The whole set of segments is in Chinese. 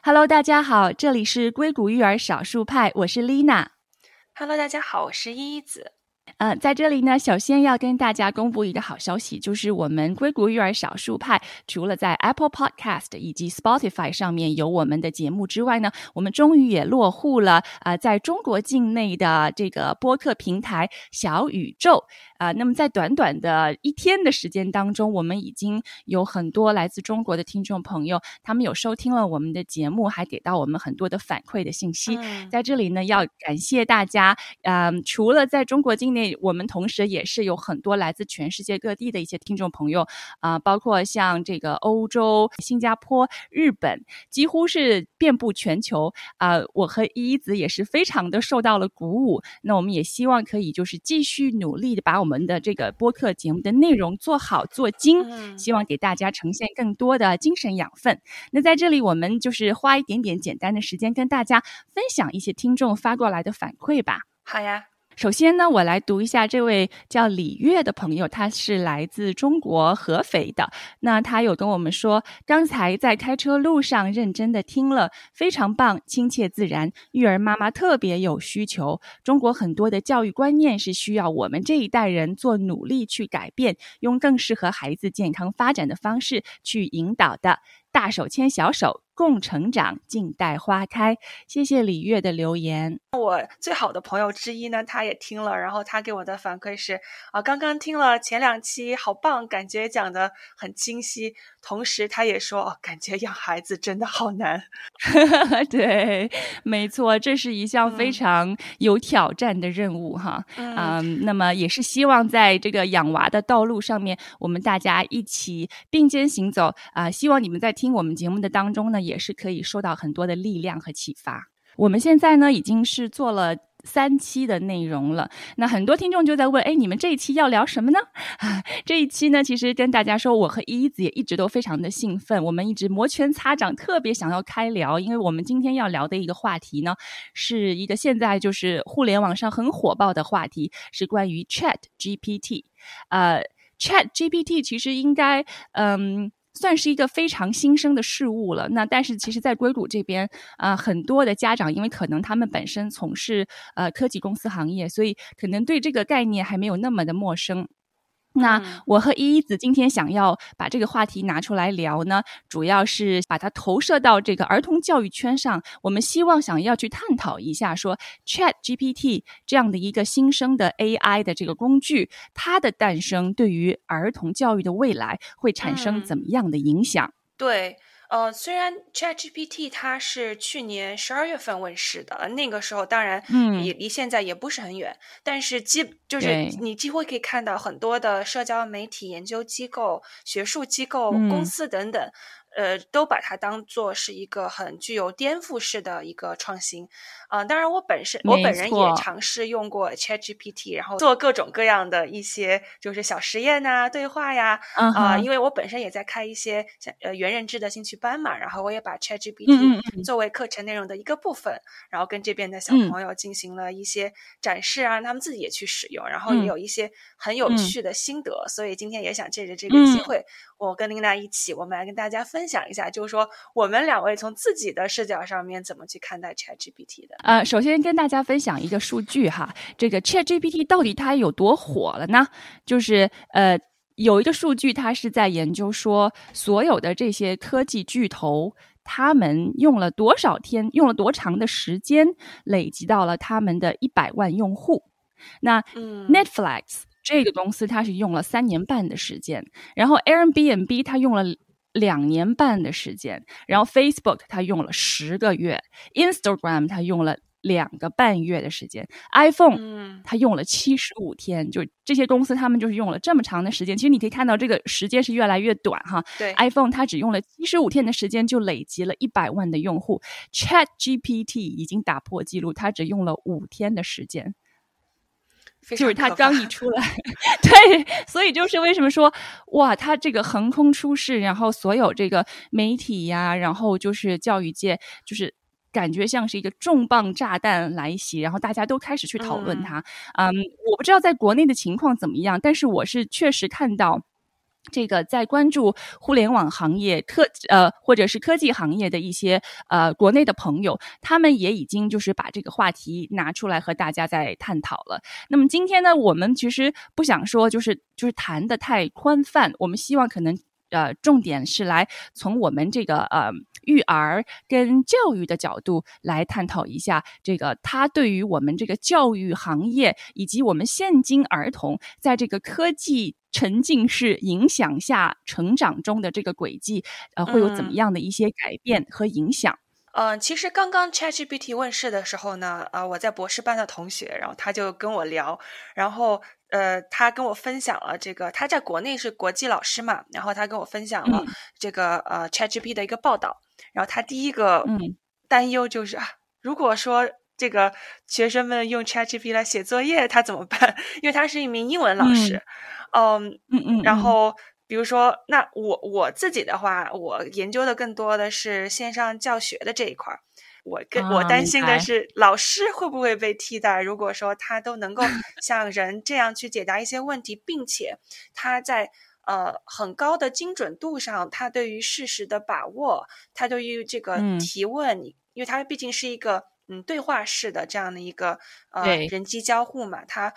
Hello，大家好，这里是硅谷育儿少数派，我是 Lina。Hello，大家好，我是依子。呃，在这里呢，首先要跟大家公布一个好消息，就是我们硅谷育儿少数派除了在 Apple Podcast 以及 Spotify 上面有我们的节目之外呢，我们终于也落户了啊，在中国境内的这个播客平台小宇宙啊。那么在短短的一天的时间当中，我们已经有很多来自中国的听众朋友，他们有收听了我们的节目，还给到我们很多的反馈的信息。在这里呢，要感谢大家。嗯，除了在中国境内。我们同时也是有很多来自全世界各地的一些听众朋友啊，包括像这个欧洲、新加坡、日本，几乎是遍布全球啊。我和依依子也是非常的受到了鼓舞。那我们也希望可以就是继续努力的把我们的这个播客节目的内容做好做精，希望给大家呈现更多的精神养分。那在这里，我们就是花一点点简单的时间跟大家分享一些听众发过来的反馈吧。好呀。首先呢，我来读一下这位叫李月的朋友，他是来自中国合肥的。那他有跟我们说，刚才在开车路上认真的听了，非常棒，亲切自然，育儿妈妈特别有需求。中国很多的教育观念是需要我们这一代人做努力去改变，用更适合孩子健康发展的方式去引导的。大手牵小手。共成长，静待花开。谢谢李月的留言。我最好的朋友之一呢，他也听了，然后他给我的反馈是：啊，刚刚听了前两期，好棒，感觉讲的很清晰。同时，他也说，哦，感觉养孩子真的好难。对，没错，这是一项非常有挑战的任务哈。嗯，那么也是希望在这个养娃的道路上面，我们大家一起并肩行走啊。希望你们在听我们节目的当中呢。也是可以受到很多的力量和启发。我们现在呢已经是做了三期的内容了，那很多听众就在问：哎，你们这一期要聊什么呢？啊，这一期呢，其实跟大家说，我和依子也一直都非常的兴奋，我们一直摩拳擦掌，特别想要开聊，因为我们今天要聊的一个话题呢，是一个现在就是互联网上很火爆的话题，是关于 Chat GPT。呃，Chat GPT 其实应该，嗯。算是一个非常新生的事物了。那但是其实，在硅谷这边啊，很多的家长因为可能他们本身从事呃科技公司行业，所以可能对这个概念还没有那么的陌生。那我和依依子今天想要把这个话题拿出来聊呢，主要是把它投射到这个儿童教育圈上。我们希望想要去探讨一下，说 Chat GPT 这样的一个新生的 AI 的这个工具，它的诞生对于儿童教育的未来会产生怎么样的影响？对。呃，虽然 ChatGPT 它是去年十二月份问世的，那个时候当然也离现在也不是很远，但是基就是你几乎可以看到很多的社交媒体、研究机构、学术机构、公司等等。呃，都把它当做是一个很具有颠覆式的一个创新，啊，当然我本身我本人也尝试用过 ChatGPT，然后做各种各样的一些就是小实验呐、对话呀，啊，因为我本身也在开一些像呃元认知的兴趣班嘛，然后我也把 ChatGPT 作为课程内容的一个部分，然后跟这边的小朋友进行了一些展示啊，让他们自己也去使用，然后也有一些很有趣的心得，所以今天也想借着这个机会，我跟琳娜一起，我们来跟大家。分享一下，就是说我们两位从自己的视角上面怎么去看待 ChatGPT 的？呃，首先跟大家分享一个数据哈，这个 ChatGPT 到底它有多火了呢？就是呃，有一个数据，它是在研究说，所有的这些科技巨头，他们用了多少天，用了多长的时间，累积到了他们的一百万用户。那 Netflix 这个公司，它是用了三年半的时间，然后 Airbnb 它用了。两年半的时间，然后 Facebook 它用了十个月，Instagram 它用了两个半月的时间，iPhone 它用了七十五天，就这些公司他们就是用了这么长的时间。其实你可以看到这个时间是越来越短哈。对，iPhone 它只用了七十五天的时间就累积了一百万的用户，Chat GPT 已经打破记录，它只用了五天的时间。就是他刚一出来，对，所以就是为什么说哇，他这个横空出世，然后所有这个媒体呀，然后就是教育界，就是感觉像是一个重磅炸弹来袭，然后大家都开始去讨论它。嗯，我不知道在国内的情况怎么样，但是我是确实看到。这个在关注互联网行业、科呃或者是科技行业的一些呃国内的朋友，他们也已经就是把这个话题拿出来和大家在探讨了。那么今天呢，我们其实不想说就是就是谈的太宽泛，我们希望可能呃重点是来从我们这个呃育儿跟教育的角度来探讨一下这个它对于我们这个教育行业以及我们现今儿童在这个科技。沉浸式影响下成长中的这个轨迹，呃，会有怎么样的一些改变和影响？嗯，其实刚刚 ChatGPT 问世的时候呢，呃，我在博士班的同学，然后他就跟我聊，然后呃，他跟我分享了这个，他在国内是国际老师嘛，然后他跟我分享了这个呃 ChatGPT 的一个报道，然后他第一个担忧就是啊，如果说这个学生们用 ChatGPT 来写作业，他怎么办？因为他是一名英文老师。嗯嗯嗯，然后比如说，那我我自己的话，我研究的更多的是线上教学的这一块儿。我跟我担心的是，老师会不会被替代？如果说他都能够 像人这样去解答一些问题，并且他在呃很高的精准度上，他对于事实的把握，他对于这个提问，因为他毕竟是一个嗯对话式的这样的一个呃人机交互嘛，他。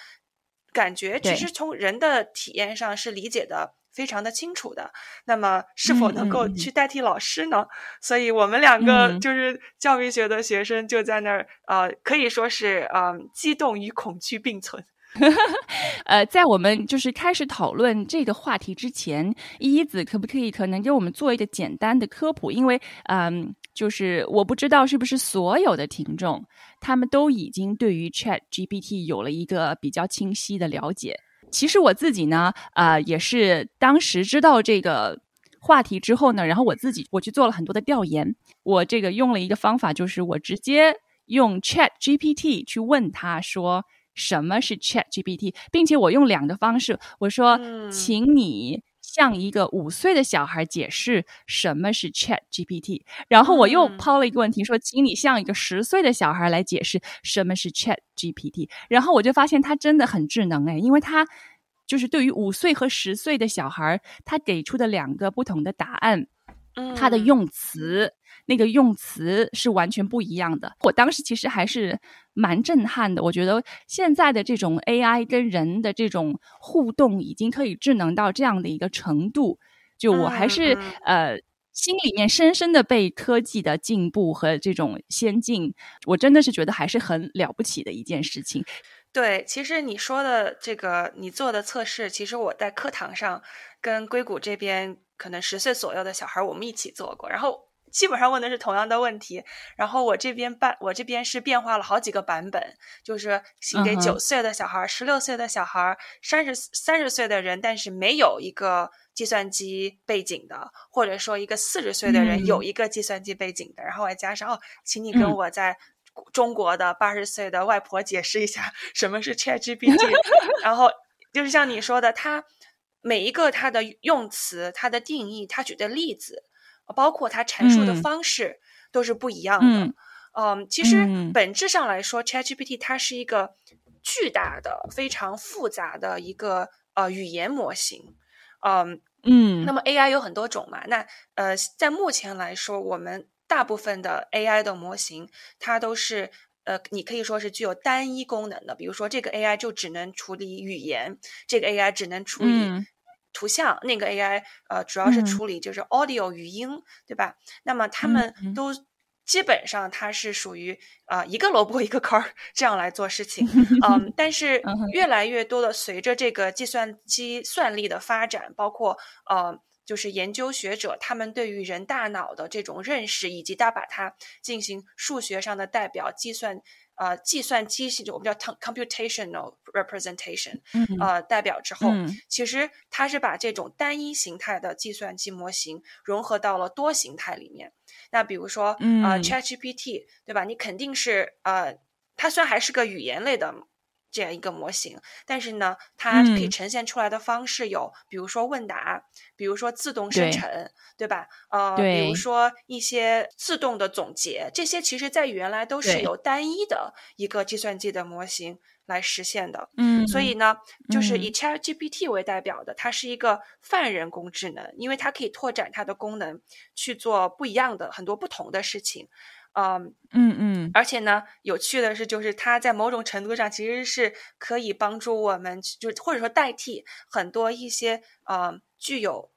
感觉其实从人的体验上是理解的非常的清楚的，那么是否能够去代替老师呢？所以我们两个就是教育学的学生就在那儿，呃，可以说是呃，激动与恐惧并存。呃，在我们就是开始讨论这个话题之前，一一子可不可以可能给我们做一个简单的科普？因为嗯，就是我不知道是不是所有的听众。他们都已经对于 Chat GPT 有了一个比较清晰的了解。其实我自己呢，呃，也是当时知道这个话题之后呢，然后我自己我去做了很多的调研。我这个用了一个方法，就是我直接用 Chat GPT 去问他说什么是 Chat GPT，并且我用两个方式，我说，请你。向一个五岁的小孩解释什么是 Chat GPT，然后我又抛了一个问题，说，请你向一个十岁的小孩来解释什么是 Chat GPT，然后我就发现他真的很智能哎，因为他就是对于五岁和十岁的小孩，他给出的两个不同的答案。他的用词，那个用词是完全不一样的。我当时其实还是蛮震撼的。我觉得现在的这种 AI 跟人的这种互动，已经可以智能到这样的一个程度。就我还是呃，心里面深深的被科技的进步和这种先进，我真的是觉得还是很了不起的一件事情。对，其实你说的这个，你做的测试，其实我在课堂上跟硅谷这边。可能十岁左右的小孩，我们一起做过，然后基本上问的是同样的问题。然后我这边办，我这边是变化了好几个版本，就是给九岁的小孩、十六岁的小孩、三十三十岁的人，但是没有一个计算机背景的，或者说一个四十岁的人有一个计算机背景的。然后还加上哦，请你跟我在中国的八十岁的外婆解释一下什么是 ChatGPT。然后就是像你说的，他。每一个它的用词、它的定义、它举的例子，包括它阐述的方式，都是不一样的。嗯，其实本质上来说，ChatGPT 它是一个巨大的、非常复杂的一个呃语言模型。嗯嗯，那么 AI 有很多种嘛？那呃，在目前来说，我们大部分的 AI 的模型，它都是呃，你可以说是具有单一功能的。比如说，这个 AI 就只能处理语言，这个 AI 只能处理。图像那个 AI 呃，主要是处理就是 audio 语音，对吧？那么他们都基本上它是属于啊一个萝卜一个坑儿这样来做事情，嗯，但是越来越多的随着这个计算机算力的发展，包括呃就是研究学者他们对于人大脑的这种认识，以及他把它进行数学上的代表计算。呃，计算机系统我们叫 computational representation，呃，代表之后，其实它是把这种单一形态的计算机模型融合到了多形态里面。那比如说，呃，ChatGPT，对吧？你肯定是呃，它虽然还是个语言类的。这样一个模型，但是呢，它可以呈现出来的方式有，比如说问答，比如说自动生成，对吧？呃，比如说一些自动的总结，这些其实在原来都是由单一的一个计算机的模型。来实现的。嗯，所以呢，就是以 ChatGPT 为代表的，它是一个泛人工智能，因为它可以拓展它的功能去做不一样的很多不同的事情。嗯嗯嗯，而且呢，有趣的是，就是它在某种程度上其实是可以帮助我们，就或者说代替很多一些呃具有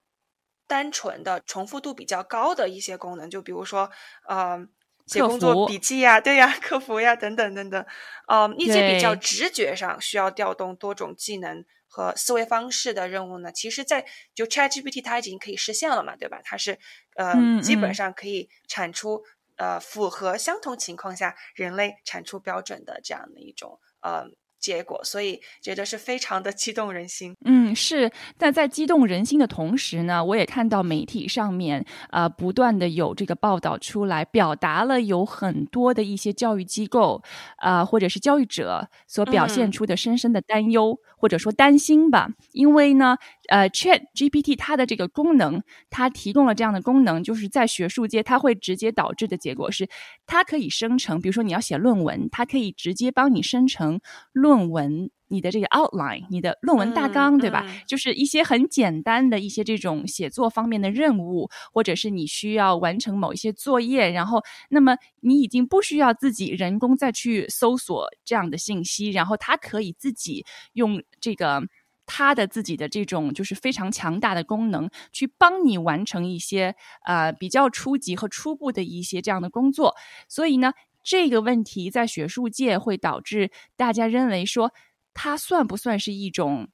单纯的重复度比较高的一些功能，就比如说呃写工作笔记呀，对呀，客服呀等等等等，嗯，一些比较直觉上需要调动多种技能和思维方式的任务呢，其实在就 ChatGPT 它已经可以实现了嘛，对吧？它是呃基本上可以产出。呃，符合相同情况下人类产出标准的这样的一种呃。结果，所以觉得是非常的激动人心。嗯，是。但在激动人心的同时呢，我也看到媒体上面呃不断的有这个报道出来，表达了有很多的一些教育机构啊，或者是教育者所表现出的深深的担忧或者说担心吧。因为呢，呃，Chat GPT 它的这个功能，它提供了这样的功能，就是在学术界，它会直接导致的结果是，它可以生成，比如说你要写论文，它可以直接帮你生成论。文，你的这个 outline，你的论文大纲，对吧？就是一些很简单的一些这种写作方面的任务，或者是你需要完成某一些作业，然后，那么你已经不需要自己人工再去搜索这样的信息，然后它可以自己用这个它的自己的这种就是非常强大的功能，去帮你完成一些呃比较初级和初步的一些这样的工作。所以呢。这个问题在学术界会导致大家认为说，它算不算是一种，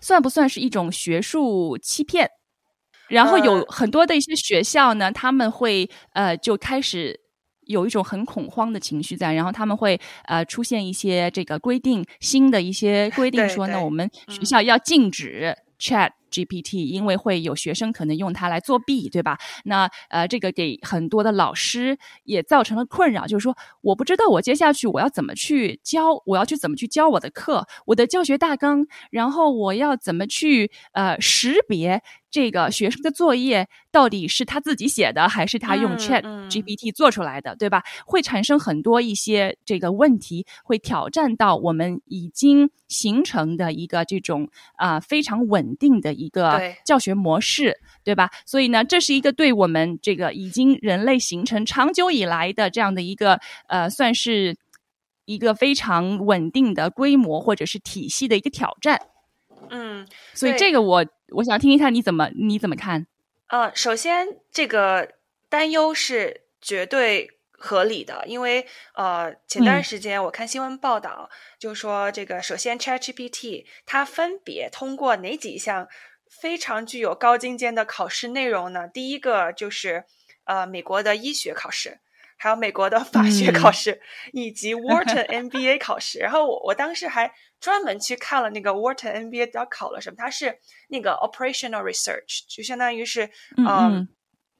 算不算是一种学术欺骗？然后有很多的一些学校呢，他们会呃就开始有一种很恐慌的情绪在，然后他们会呃出现一些这个规定，新的一些规定说呢，我们学校要禁止 Chat。GPT，因为会有学生可能用它来作弊，对吧？那呃，这个给很多的老师也造成了困扰，就是说，我不知道我接下去我要怎么去教，我要去怎么去教我的课，我的教学大纲，然后我要怎么去呃识别。这个学生的作业到底是他自己写的，还是他用 Chat GPT 做出来的，对吧？会产生很多一些这个问题，会挑战到我们已经形成的一个这种啊非常稳定的一个教学模式，对吧？所以呢，这是一个对我们这个已经人类形成长久以来的这样的一个呃，算是一个非常稳定的规模或者是体系的一个挑战。嗯，所以这个我我想听一下你怎么你怎么看？呃，首先这个担忧是绝对合理的，因为呃前段时间我看新闻报道，就说这个首先 ChatGPT 它分别通过哪几项非常具有高精尖的考试内容呢？第一个就是呃美国的医学考试。还有美国的法学考试，以及 Wharton MBA 考试。然后我我当时还专门去看了那个 Wharton MBA 要考了什么。它是那个 Operational Research，就相当于是嗯，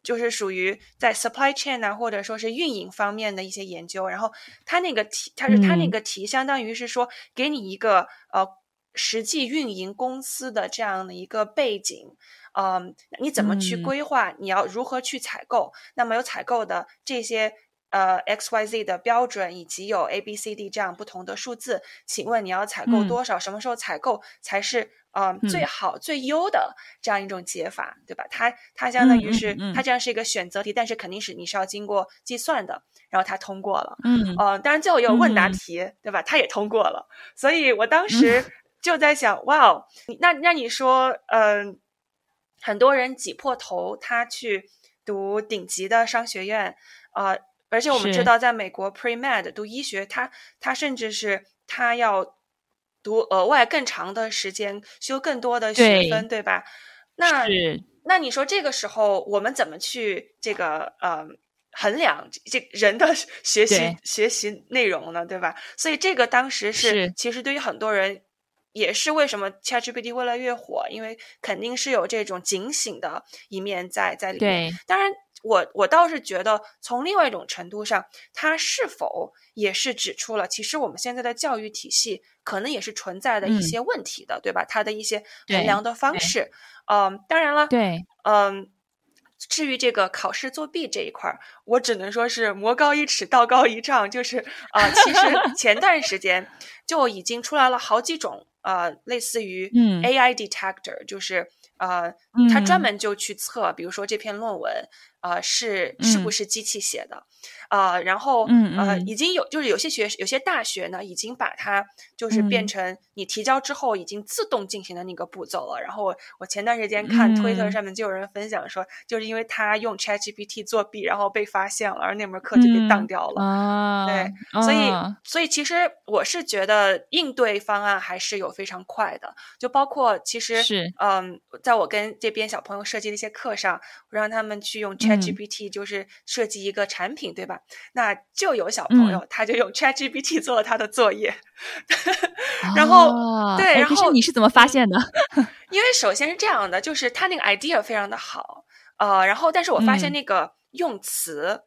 就是属于在 Supply Chain 啊，或者说是运营方面的一些研究。然后它那个题，它是它那个题，相当于是说给你一个呃实际运营公司的这样的一个背景。嗯，你怎么去规划？你要如何去采购？那么有采购的这些。呃，X Y Z 的标准以及有 A B C D 这样不同的数字，请问你要采购多少？什么时候采购才是呃最好最优的这样一种解法，对吧？它它相当于是它这样是一个选择题，但是肯定是你是要经过计算的，然后它通过了。嗯，呃，当然最后有问答题，对吧？它也通过了。所以我当时就在想，哇哦，那那你说，嗯，很多人挤破头他去读顶级的商学院，呃。而且我们知道，在美国 pre med 读医学，他他甚至是他要读额外更长的时间，修更多的学分，对吧？那那你说这个时候我们怎么去这个呃衡量这人的学习学习内容呢？对吧？所以这个当时是其实对于很多人也是为什么 ChatGPT 越来越火，因为肯定是有这种警醒的一面在在里面。当然。我我倒是觉得，从另外一种程度上，它是否也是指出了，其实我们现在的教育体系可能也是存在的一些问题的，对吧？它的一些衡量的方式，嗯，当然了，对，嗯，至于这个考试作弊这一块儿，我只能说是魔高一尺，道高一丈。就是啊，其实 前段时间就已经出来了好几种呃，类似于 AI detector，就是呃，它专门就去测，比如说这篇论文。呃，是是不是机器写的？呃，然后呃，已经有就是有些学有些大学呢，已经把它就是变成你提交之后已经自动进行的那个步骤了。然后我我前段时间看推特上面就有人分享说，就是因为他用 ChatGPT 作弊，然后被发现了，而那门课就被当掉了。啊，对，所以所以其实我是觉得应对方案还是有非常快的，就包括其实是嗯，在我跟这边小朋友设计的一些课上，我让他们去用 Chat。GPT 就是设计一个产品，对吧？那就有小朋友，他就用 ChatGPT 做了他的作业，然后对，然后你是怎么发现的？因为首先是这样的，就是他那个 idea 非常的好，呃，然后但是我发现那个用词。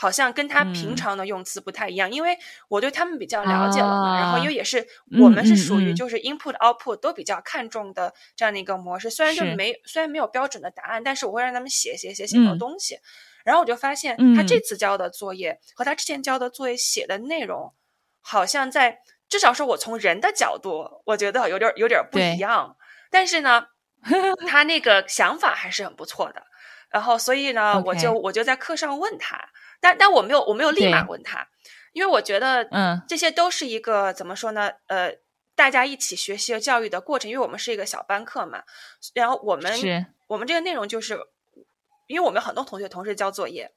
好像跟他平常的用词不太一样，因为我对他们比较了解了嘛。然后因为也是我们是属于就是 input output 都比较看重的这样的一个模式。虽然就没虽然没有标准的答案，但是我会让他们写写写写好东西。然后我就发现他这次交的作业和他之前交的作业写的内容，好像在至少是我从人的角度，我觉得有点有点不一样。但是呢，他那个想法还是很不错的。然后所以呢，我就我就在课上问他。但但我没有我没有立马问他，因为我觉得，嗯，这些都是一个怎么说呢？呃，大家一起学习和教育的过程，因为我们是一个小班课嘛。然后我们我们这个内容就是，因为我们很多同学同时交作业，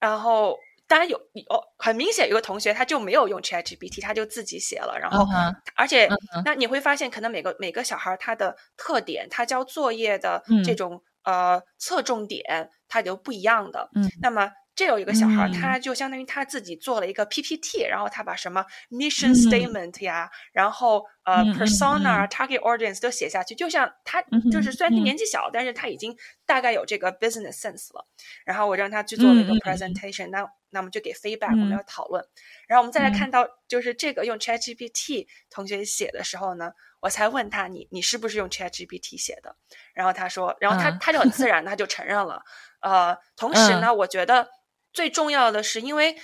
然后当然有有很明显有个同学他就没有用 ChatGPT，他就自己写了。然后而且那你会发现，可能每个每个小孩他的特点，他交作业的这种呃侧重点，他就不一样的。嗯，那么。这有一个小孩，他就相当于他自己做了一个 PPT，然后他把什么 mission statement 呀，然后呃 persona、target audience 都写下去，就像他就是虽然他年纪小，但是他已经大概有这个 business sense 了。然后我让他去做了一个 presentation，那那我们就给 feedback，我们要讨论。然后我们再来看到就是这个用 ChatGPT 同学写的时候呢，我才问他你你是不是用 ChatGPT 写的？然后他说，然后他他就很自然，他就承认了。呃，同时呢，我觉得。最重要的是，因为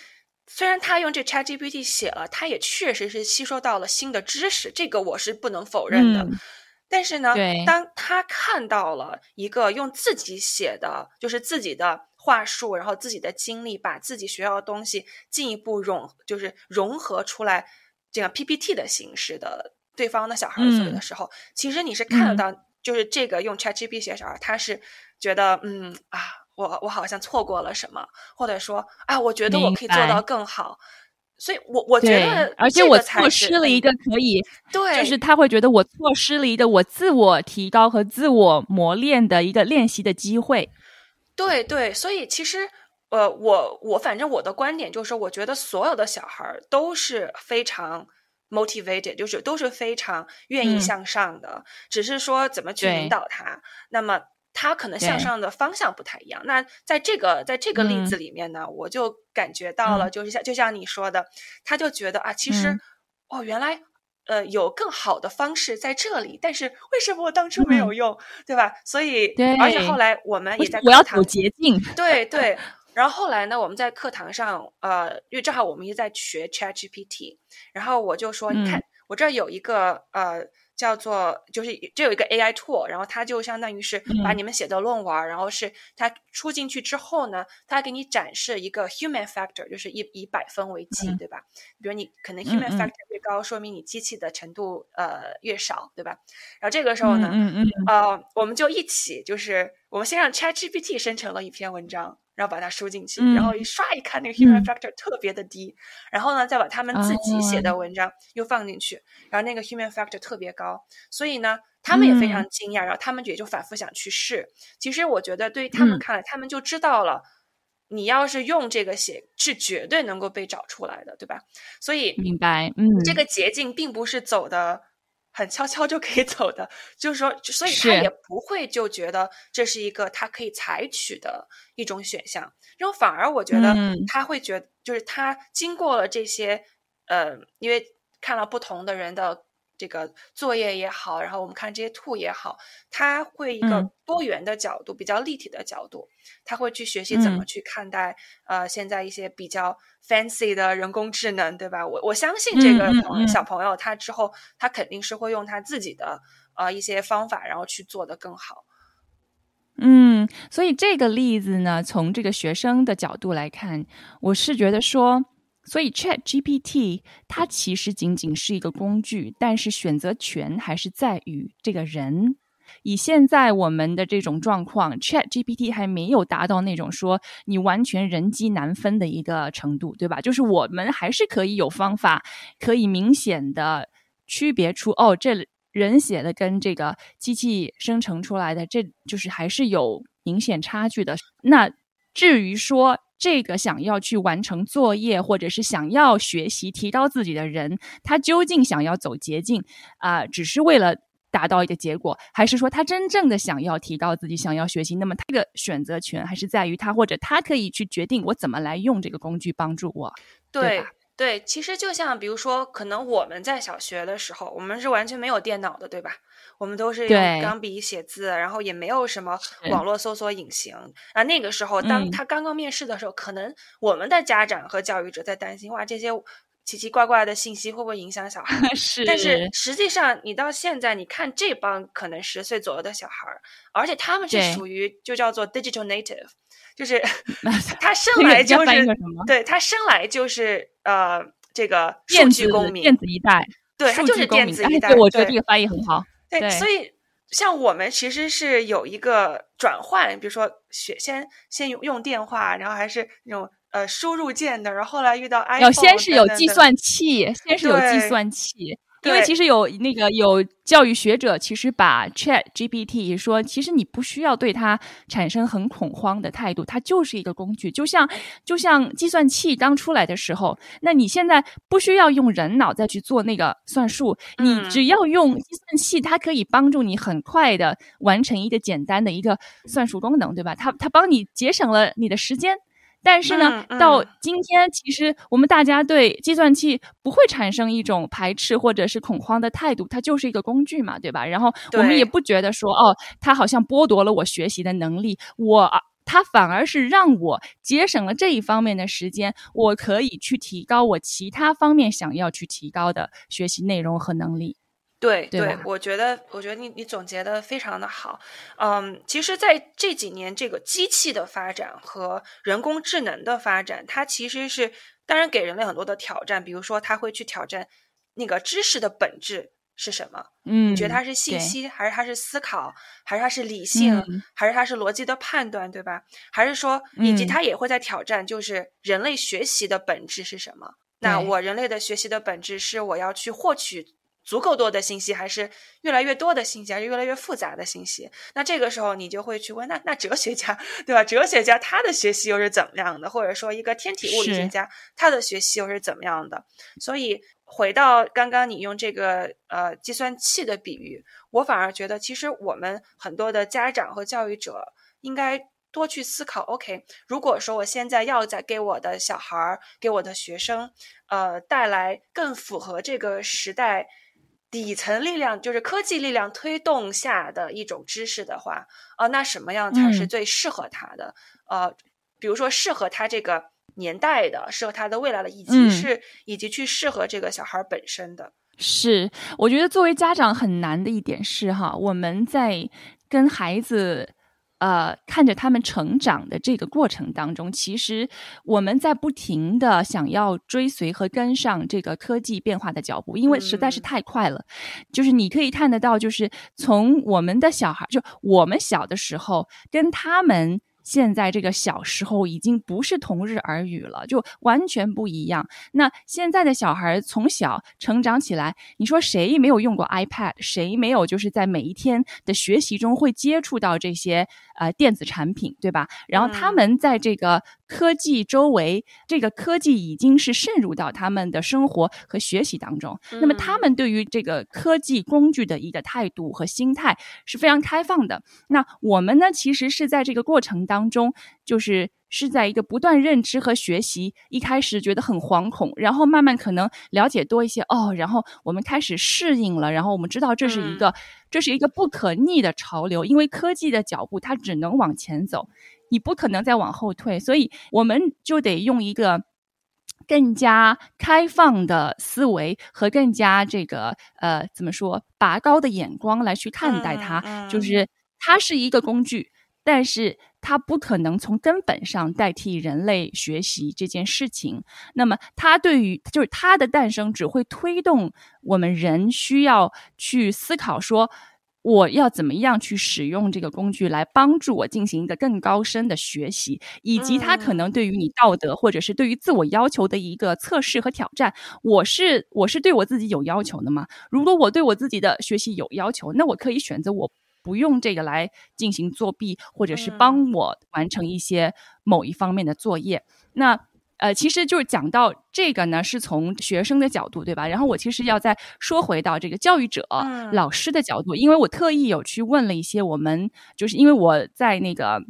虽然他用这 ChatGPT 写了，他也确实是吸收到了新的知识，这个我是不能否认的。但是呢，当他看到了一个用自己写的，就是自己的话术，然后自己的经历，把自己学到的东西进一步融，就是融合出来这样 PPT 的形式的对方的小孩做的时候，其实你是看得到，就是这个用 ChatGPT 写小孩，他是觉得嗯啊。我我好像错过了什么，或者说，啊，我觉得我可以做到更好，所以，我我觉得，而且我错失了一个可以，对，就是他会觉得我错失了一个我自我提高和自我磨练的一个练习的机会。对对，所以其实，呃，我我反正我的观点就是，我觉得所有的小孩都是非常 motivated，就是都是非常愿意向上的，只是说怎么去引导他。那么。他可能向上的方向不太一样。那在这个在这个例子里面呢，我就感觉到了，就是像就像你说的，他就觉得啊，其实哦，原来呃有更好的方式在这里，但是为什么我当初没有用，对吧？所以，而且后来我们也在我要走捷径，对对。然后后来呢，我们在课堂上，呃，因为正好我们也在学 ChatGPT，然后我就说，你看我这有一个呃。叫做就是这有一个 AI tool，然后它就相当于是把你们写的论文，然后是它出进去之后呢，它给你展示一个 human factor，就是以以百分为计，对吧？比如你可能 human factor 越高，说明你机器的程度呃越少，对吧？然后这个时候呢，呃，我们就一起就是我们先让 ChatGPT 生成了一篇文章。然后把它输进去，然后一刷一看，那个 human factor 特别的低，然后呢，再把他们自己写的文章又放进去，然后那个 human factor 特别高，所以呢，他们也非常惊讶，然后他们也就反复想去试。其实我觉得，对于他们看来，他们就知道了，你要是用这个写，是绝对能够被找出来的，对吧？所以明白，嗯，这个捷径并不是走的。很悄悄就可以走的，就是说，所以他也不会就觉得这是一个他可以采取的一种选项，然后反而我觉得他会觉得，就是他经过了这些，呃，因为看了不同的人的这个作业也好，然后我们看这些兔也好，他会一个多元的角度，比较立体的角度，他会去学习怎么去看待呃现在一些比较 fancy 的人工智能，对吧？我我相信这个小朋友他之后他肯定是会用他自己的呃一些方法，然后去做的更好。嗯，所以这个例子呢，从这个学生的角度来看，我是觉得说。所以，Chat GPT 它其实仅仅是一个工具，但是选择权还是在于这个人。以现在我们的这种状况，Chat GPT 还没有达到那种说你完全人机难分的一个程度，对吧？就是我们还是可以有方法，可以明显的区别出哦，这人写的跟这个机器生成出来的，这就是还是有明显差距的。那至于说，这个想要去完成作业，或者是想要学习提高自己的人，他究竟想要走捷径啊，只是为了达到一个结果，还是说他真正的想要提高自己，想要学习？那么他的选择权还是在于他，或者他可以去决定我怎么来用这个工具帮助我，对？对，其实就像比如说，可能我们在小学的时候，我们是完全没有电脑的，对吧？我们都是用钢笔写字，然后也没有什么网络搜索引擎啊。那个时候，当他刚刚面试的时候，可能我们的家长和教育者在担心：哇，这些奇奇怪怪的信息会不会影响小孩？是。但是实际上，你到现在，你看这帮可能十岁左右的小孩，而且他们是属于就叫做 digital native。就是 他生来就是对他生来就是呃这个数据公民电子一代，对他就是电子一代。我觉得这个翻译很好。对，所以像我们其实是有一个转换，比如说学先先用用电话，然后还是那种呃输入键的，然后后来遇到 iPhone，先是有计算器，先是有计算器。因为其实有那个有教育学者，其实把 Chat GPT 说，其实你不需要对它产生很恐慌的态度，它就是一个工具，就像就像计算器刚出来的时候，那你现在不需要用人脑再去做那个算术，你只要用计算器，它可以帮助你很快的完成一个简单的一个算术功能，对吧？它它帮你节省了你的时间。但是呢，到今天，其实我们大家对计算器不会产生一种排斥或者是恐慌的态度，它就是一个工具嘛，对吧？然后我们也不觉得说，哦，它好像剥夺了我学习的能力，我它反而是让我节省了这一方面的时间，我可以去提高我其他方面想要去提高的学习内容和能力。对对，我觉得，我觉得你你总结的非常的好。嗯，其实，在这几年，这个机器的发展和人工智能的发展，它其实是当然给人类很多的挑战。比如说，它会去挑战那个知识的本质是什么？嗯，你觉得它是信息，还是它是思考，还是它是理性，还是它是逻辑的判断，对吧？还是说，以及它也会在挑战，就是人类学习的本质是什么？那我人类的学习的本质是我要去获取。足够多的信息，还是越来越多的信息，还是越来越复杂的信息？那这个时候你就会去问，那那哲学家对吧？哲学家他的学习又是怎么样的？或者说一个天体物理学家他的学习又是怎么样的？所以回到刚刚你用这个呃计算器的比喻，我反而觉得其实我们很多的家长和教育者应该多去思考。OK，如果说我现在要在给我的小孩儿、给我的学生呃带来更符合这个时代。底层力量就是科技力量推动下的一种知识的话，啊，那什么样才是最适合他的？呃，比如说适合他这个年代的，适合他的未来的，以及是以及去适合这个小孩本身的。是，我觉得作为家长很难的一点是哈，我们在跟孩子。呃，看着他们成长的这个过程当中，其实我们在不停的想要追随和跟上这个科技变化的脚步，因为实在是太快了。就是你可以看得到，就是从我们的小孩，就我们小的时候跟他们。现在这个小时候已经不是同日而语了，就完全不一样。那现在的小孩从小成长起来，你说谁没有用过 iPad？谁没有就是在每一天的学习中会接触到这些呃电子产品，对吧？然后他们在这个科技周围，这个科技已经是渗入到他们的生活和学习当中。那么他们对于这个科技工具的一个态度和心态是非常开放的。那我们呢，其实是在这个过程当。中，就是是在一个不断认知和学习，一开始觉得很惶恐，然后慢慢可能了解多一些哦，然后我们开始适应了，然后我们知道这是一个这是一个不可逆的潮流，因为科技的脚步它只能往前走，你不可能再往后退，所以我们就得用一个。更加开放的思维和更加这个呃怎么说拔高的眼光来去看待它，就是它是一个工具，但是它不可能从根本上代替人类学习这件事情。那么它对于就是它的诞生只会推动我们人需要去思考说。我要怎么样去使用这个工具来帮助我进行一个更高深的学习，以及它可能对于你道德或者是对于自我要求的一个测试和挑战。我是我是对我自己有要求的吗？如果我对我自己的学习有要求，那我可以选择我不用这个来进行作弊，或者是帮我完成一些某一方面的作业。那。呃，其实就是讲到这个呢，是从学生的角度，对吧？然后我其实要再说回到这个教育者、老师的角度，因为我特意有去问了一些我们，就是因为我在那个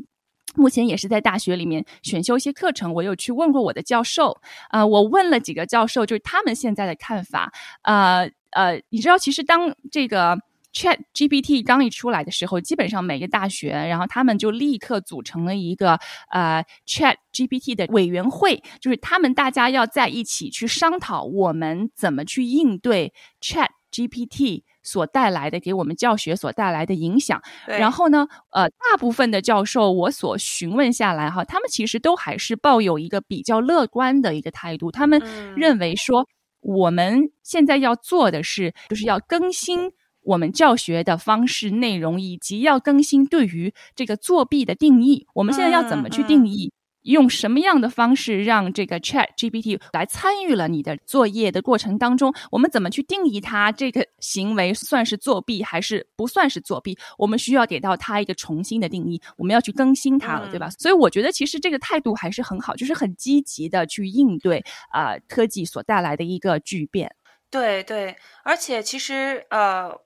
目前也是在大学里面选修一些课程，我有去问过我的教授，呃，我问了几个教授，就是他们现在的看法，呃呃，你知道，其实当这个。Chat GPT 刚一出来的时候，基本上每个大学，然后他们就立刻组成了一个呃 Chat GPT 的委员会，就是他们大家要在一起去商讨我们怎么去应对 Chat GPT 所带来的给我们教学所带来的影响。然后呢，呃，大部分的教授我所询问下来哈，他们其实都还是抱有一个比较乐观的一个态度，他们认为说我们现在要做的是，就是要更新。我们教学的方式、内容以及要更新对于这个作弊的定义，我们现在要怎么去定义？用什么样的方式让这个 Chat GPT 来参与了你的作业的过程当中？我们怎么去定义它这个行为算是作弊还是不算是作弊？我们需要给到它一个重新的定义，我们要去更新它了，对吧？所以我觉得其实这个态度还是很好，就是很积极的去应对啊科技所带来的一个巨变。对对，而且其实呃。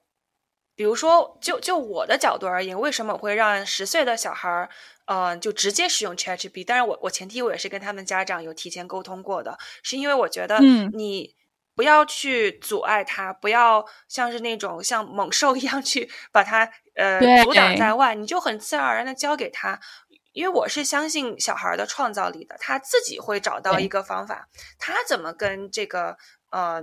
比如说，就就我的角度而言，为什么我会让十岁的小孩儿，呃，就直接使用 ChatGPT？当然，我我前提我也是跟他们家长有提前沟通过的，是因为我觉得，你不要去阻碍他，不要像是那种像猛兽一样去把他呃阻挡在外，你就很自然而然的交给他，因为我是相信小孩的创造力的，他自己会找到一个方法，他怎么跟这个呃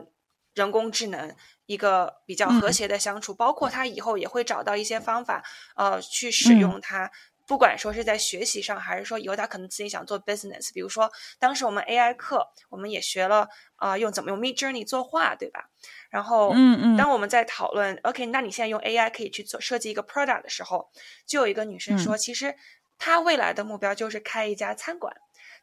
人工智能。一个比较和谐的相处，包括他以后也会找到一些方法，呃，去使用它。不管说是在学习上，还是说以后他可能自己想做 business。比如说，当时我们 AI 课，我们也学了啊，用怎么用 Mid Journey 作画，对吧？然后，嗯嗯，当我们在讨论 OK，那你现在用 AI 可以去做设计一个 product 的时候，就有一个女生说，其实她未来的目标就是开一家餐馆。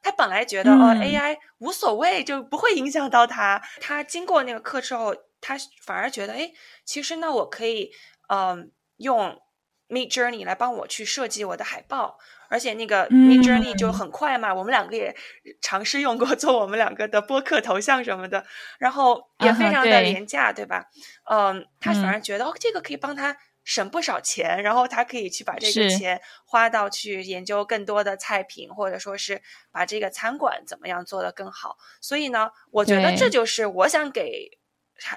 她本来觉得哦，AI 无所谓，就不会影响到她。她经过那个课之后。他反而觉得，哎，其实呢，我可以，嗯，用 Mid Journey 来帮我去设计我的海报，而且那个 Mid Journey 就很快嘛。我们两个也尝试用过做我们两个的播客头像什么的，然后也非常的廉价，对吧？嗯，他反而觉得哦，这个可以帮他省不少钱，然后他可以去把这个钱花到去研究更多的菜品，或者说是把这个餐馆怎么样做得更好。所以呢，我觉得这就是我想给。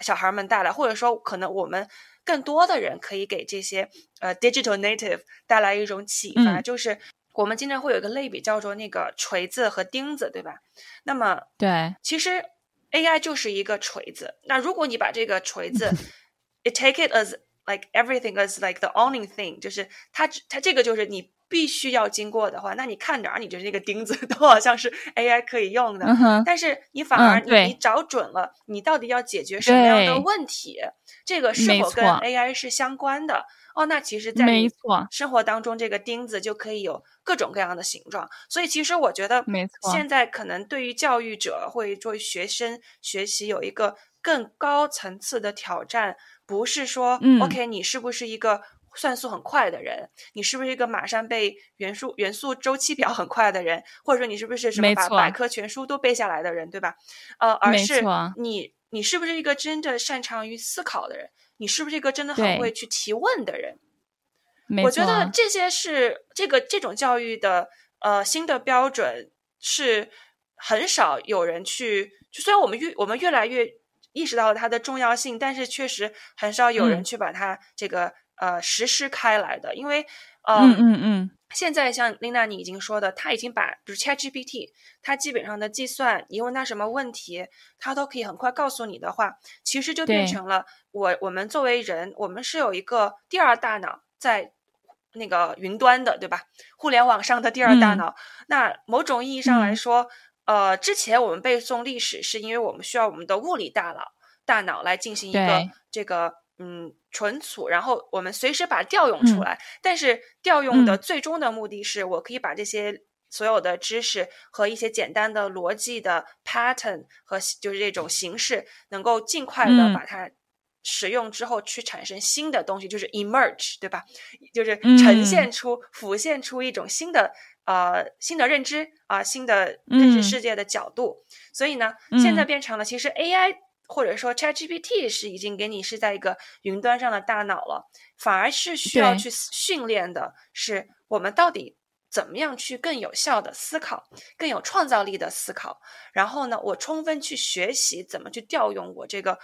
小孩们带来，或者说可能我们更多的人可以给这些呃 digital native 带来一种启发，就是我们经常会有一个类比叫做那个锤子和钉子，对吧？那么对，其实 AI 就是一个锤子。那如果你把这个锤子，it take it as like everything as like the owning thing，就是它它这个就是你。必须要经过的话，那你看哪儿，你就是那个钉子 都好像是 AI 可以用的。但是你反而你找准了，你到底要解决什么样的问题，这个是否跟 AI 是相关的？哦，那其实，在生活当中，这个钉子就可以有各种各样的形状。所以，其实我觉得，没错现在可能对于教育者会作为学生学习有一个更高层次的挑战，不是说，OK，你是不是一个？算速很快的人，你是不是一个马上背元素元素周期表很快的人？或者说你是不是什么把百科全书都背下来的人，对吧？呃，而是你你是不是一个真的擅长于思考的人？你是不是一个真的很会去提问的人？我觉得这些是这个这种教育的呃新的标准是很少有人去，就虽然我们越我们越来越意识到了它的重要性，但是确实很少有人去把它这个呃实施开来的，因为嗯嗯嗯。现在像琳娜你已经说的，他已经把就是 ChatGPT，它基本上的计算，你问他什么问题，他都可以很快告诉你的话，其实就变成了我我们作为人，我们是有一个第二大脑在那个云端的，对吧？互联网上的第二大脑。那某种意义上来说，呃，之前我们背诵历史是因为我们需要我们的物理大脑大脑来进行一个这个。嗯，存储，然后我们随时把它调用出来。但是调用的最终的目的是，我可以把这些所有的知识和一些简单的逻辑的 pattern 和就是这种形式，能够尽快的把它使用之后，去产生新的东西，就是 emerge，对吧？就是呈现出、浮现出一种新的呃新的认知啊，新的认识世界的角度。所以呢，现在变成了其实 AI。或者说，ChatGPT 是已经给你是在一个云端上的大脑了，反而是需要去训练的，是我们到底怎么样去更有效的思考，更有创造力的思考。然后呢，我充分去学习怎么去调用我这个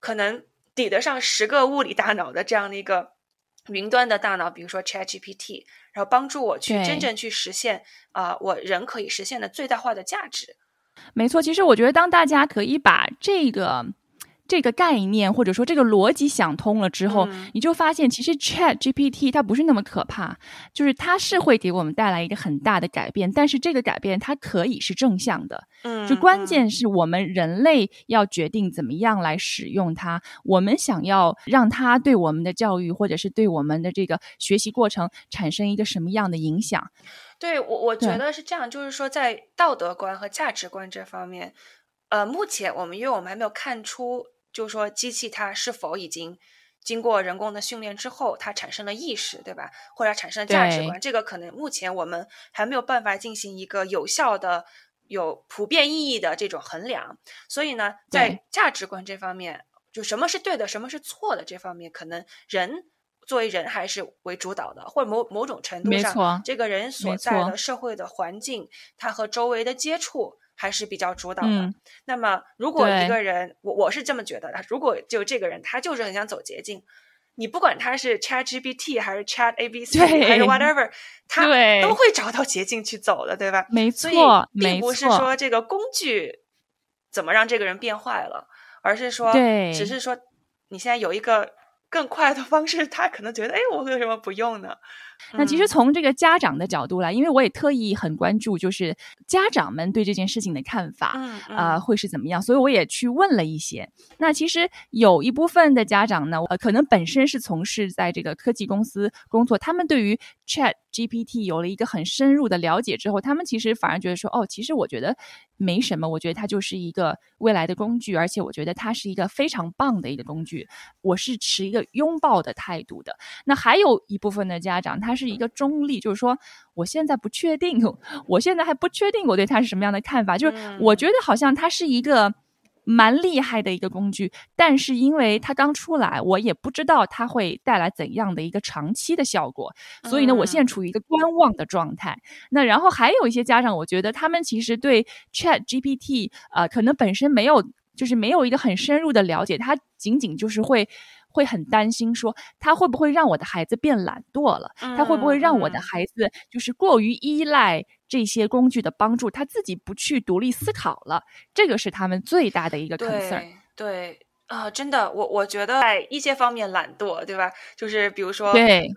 可能抵得上十个物理大脑的这样的一个云端的大脑，比如说 ChatGPT，然后帮助我去真正去实现啊，我人可以实现的最大化的价值。没错，其实我觉得，当大家可以把这个这个概念或者说这个逻辑想通了之后，你就发现，其实 Chat GPT 它不是那么可怕，就是它是会给我们带来一个很大的改变，但是这个改变它可以是正向的。嗯，就关键是我们人类要决定怎么样来使用它，我们想要让它对我们的教育或者是对我们的这个学习过程产生一个什么样的影响。对我，我觉得是这样，就是说，在道德观和价值观这方面，呃，目前我们因为我们还没有看出，就是说机器它是否已经经过人工的训练之后，它产生了意识，对吧？或者产生了价值观，这个可能目前我们还没有办法进行一个有效的、有普遍意义的这种衡量。所以呢，在价值观这方面，就什么是对的，什么是错的这方面，可能人。作为人还是为主导的，或者某某种程度上，这个人所在的社会的环境，他和周围的接触还是比较主导的。那么，如果一个人，我我是这么觉得的，如果就这个人，他就是很想走捷径，你不管他是 Chat GPT 还是 Chat ABC 还是 whatever，他都会找到捷径去走的，对吧？没错，并不是说这个工具怎么让这个人变坏了，而是说，只是说你现在有一个。更快的方式，他可能觉得，哎，我为什么不用呢？那其实从这个家长的角度来，因为我也特意很关注，就是家长们对这件事情的看法，啊，会是怎么样？所以我也去问了一些。那其实有一部分的家长呢，呃，可能本身是从事在这个科技公司工作，他们对于 Chat GPT 有了一个很深入的了解之后，他们其实反而觉得说，哦，其实我觉得。没什么，我觉得它就是一个未来的工具，而且我觉得它是一个非常棒的一个工具。我是持一个拥抱的态度的。那还有一部分的家长，他是一个中立，就是说，我现在不确定，我现在还不确定我对它是什么样的看法，就是我觉得好像它是一个。蛮厉害的一个工具，但是因为它刚出来，我也不知道它会带来怎样的一个长期的效果，所以呢，我现在处于一个观望的状态。那然后还有一些家长，我觉得他们其实对 Chat GPT 啊，可能本身没有，就是没有一个很深入的了解，它仅仅就是会。会很担心，说他会不会让我的孩子变懒惰了？他会不会让我的孩子就是过于依赖这些工具的帮助，他自己不去独立思考了？这个是他们最大的一个 concern。对啊，真的，我我觉得在一些方面懒惰，对吧？就是比如说，对，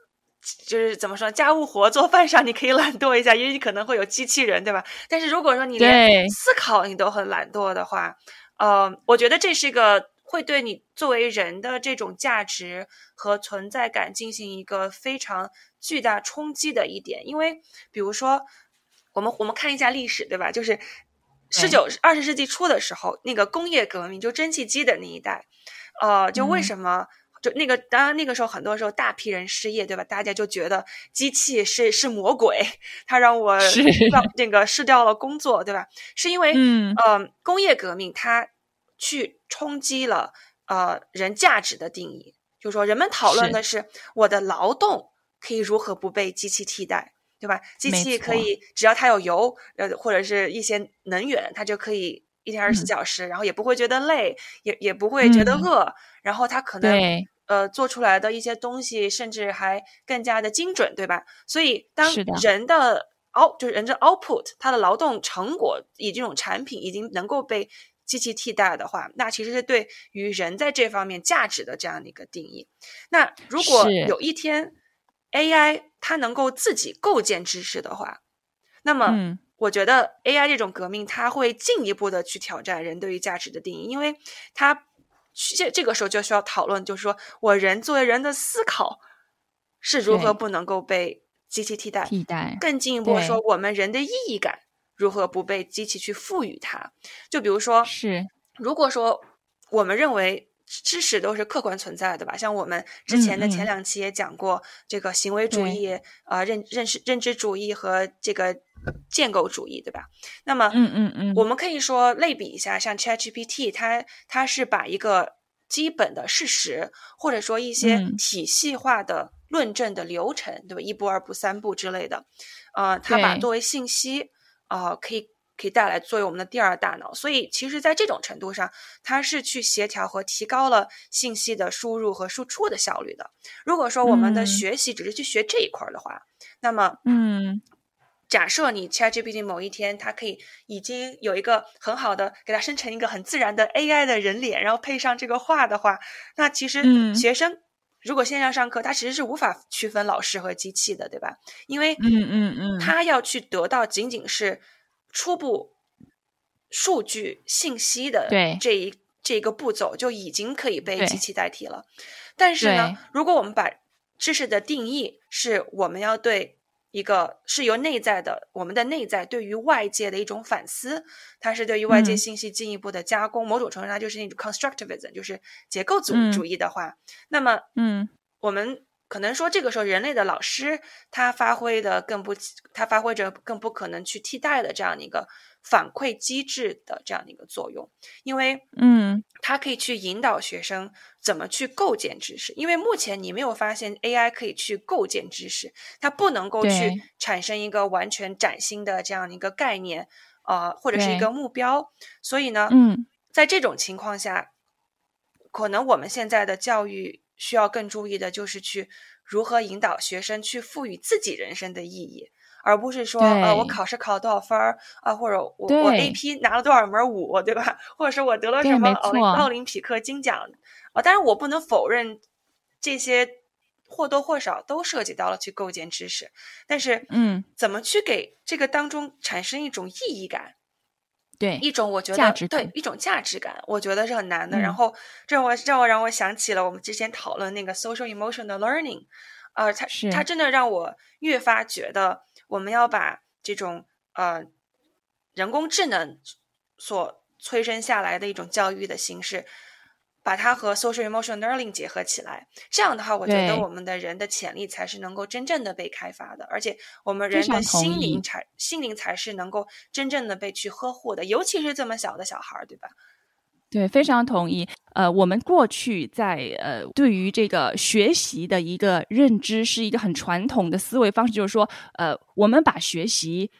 就是怎么说，家务活、做饭上你可以懒惰一下，因为你可能会有机器人，对吧？但是如果说你连思考你都很懒惰的话，呃，我觉得这是一个。会对你作为人的这种价值和存在感进行一个非常巨大冲击的一点，因为比如说，我们我们看一下历史，对吧？就是十九二十世纪初的时候，那个工业革命就蒸汽机的那一代，呃，就为什么就那个当然那个时候很多时候大批人失业，对吧？大家就觉得机器是是魔鬼，它让我让那个失掉了工作，对吧？是因为嗯呃工业革命它。去冲击了呃人价值的定义，就是说人们讨论的是。我的劳动可以如何不被机器替代，对吧？机器可以只要它有油，呃，或者是一些能源，它就可以一天二十四小时，然后也不会觉得累，也也不会觉得饿，然后它可能呃做出来的一些东西甚至还更加的精准，对吧？所以当人的 out 就是人的 output，它的劳动成果以这种产品已经能够被机器替代的话，那其实是对于人在这方面价值的这样的一个定义。那如果有一天 AI 它能够自己构建知识的话，那么我觉得 AI 这种革命它会进一步的去挑战人对于价值的定义，因为它这这个时候就需要讨论，就是说我人作为人的思考是如何不能够被机器替代，替代。更进一步说，我们人的意义感如何不被机器去赋予它？就比如说，是如果说我们认为。知识都是客观存在的吧？像我们之前的前两期也讲过，这个行为主义、啊认认识认知主义和这个建构主义，对吧？那么，嗯嗯嗯，我们可以说类比一下，像 ChatGPT，它它是把一个基本的事实，或者说一些体系化的论证的流程，对吧？一步、二步、三步之类的，呃，它把作为信息，啊，可以。可以带来作为我们的第二大脑，所以其实，在这种程度上，它是去协调和提高了信息的输入和输出的效率的。如果说我们的学习只是去学这一块的话，那么，嗯，假设你 ChatGPT 某一天它可以已经有一个很好的给它生成一个很自然的 AI 的人脸，然后配上这个画的话，那其实学生如果线上上课，他其实是无法区分老师和机器的，对吧？因为，嗯嗯嗯，他要去得到仅仅是。初步数据信息的这一这一个步骤就已经可以被机器代替了，但是呢，如果我们把知识的定义是我们要对一个是由内在的我们的内在对于外界的一种反思，它是对于外界信息进一步的加工，某种程度上就是那种 constructivism，就是结构主主义的话，那么，嗯，我们。可能说，这个时候人类的老师他发挥的更不，他发挥着更不可能去替代的这样的一个反馈机制的这样的一个作用，因为，嗯，它可以去引导学生怎么去构建知识。因为目前你没有发现 AI 可以去构建知识，它不能够去产生一个完全崭新的这样的一个概念，呃，或者是一个目标。所以呢，嗯，在这种情况下，可能我们现在的教育。需要更注意的就是去如何引导学生去赋予自己人生的意义，而不是说呃我考试考了多少分儿啊，或者我我 AP 拿了多少门五，对吧？或者是我得了什么奥林奥林匹克金奖啊？当然我不能否认这些或多或少都涉及到了去构建知识，但是嗯，怎么去给这个当中产生一种意义感？对一种我觉得对一种价值感，我觉得是很难的。然后这让我让我让我想起了我们之前讨论那个 social emotional learning，呃，它它真的让我越发觉得我们要把这种呃人工智能所催生下来的一种教育的形式。把它和 social emotional learning 结合起来，这样的话，我觉得我们的人的潜力才是能够真正的被开发的，而且我们人的心灵才心灵才是能够真正的被去呵护的，尤其是这么小的小孩儿，对吧？对，非常同意。呃，我们过去在呃对于这个学习的一个认知是一个很传统的思维方式，就是说，呃，我们把学习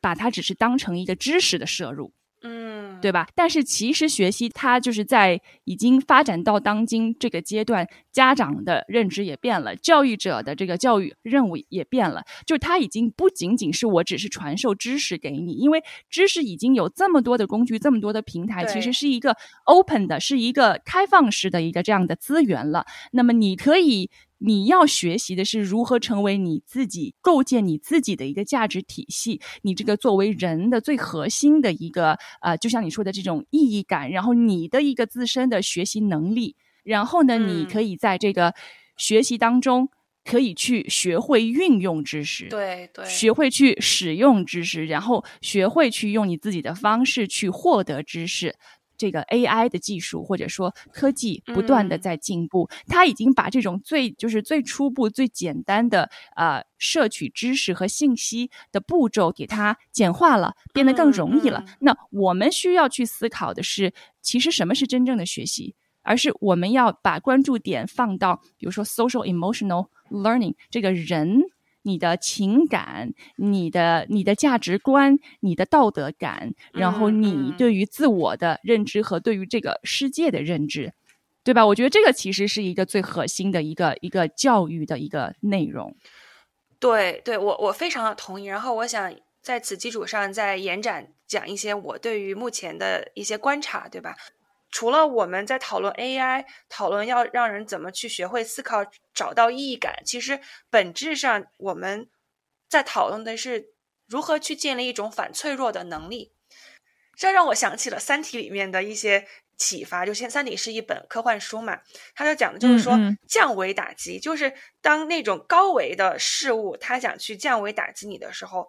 把它只是当成一个知识的摄入。嗯，对吧？但是其实学习它就是在已经发展到当今这个阶段，家长的认知也变了，教育者的这个教育任务也变了。就它已经不仅仅是我只是传授知识给你，因为知识已经有这么多的工具，这么多的平台，其实是一个 open 的，是一个开放式的一个这样的资源了。那么你可以。你要学习的是如何成为你自己，构建你自己的一个价值体系。你这个作为人的最核心的一个，呃，就像你说的这种意义感，然后你的一个自身的学习能力，然后呢，你可以在这个学习当中可以去学会运用知识，对对，学会去使用知识，然后学会去用你自己的方式去获得知识。这个 AI 的技术或者说科技不断的在进步，它已经把这种最就是最初步、最简单的呃摄取知识和信息的步骤给它简化了，变得更容易了。那我们需要去思考的是，其实什么是真正的学习？而是我们要把关注点放到，比如说 social emotional learning 这个人你的情感、你的你的价值观、你的道德感，然后你对于自我的认知和对于这个世界的认知，对吧？我觉得这个其实是一个最核心的一个一个教育的一个内容。对，对我我非常的同意。然后我想在此基础上再延展讲一些我对于目前的一些观察，对吧？除了我们在讨论 AI，讨论要让人怎么去学会思考、找到意义感，其实本质上我们在讨论的是如何去建立一种反脆弱的能力。这让我想起了《三体》里面的一些启发。就先《三体》是一本科幻书嘛，它就讲的就是说降维打击，就是当那种高维的事物它想去降维打击你的时候，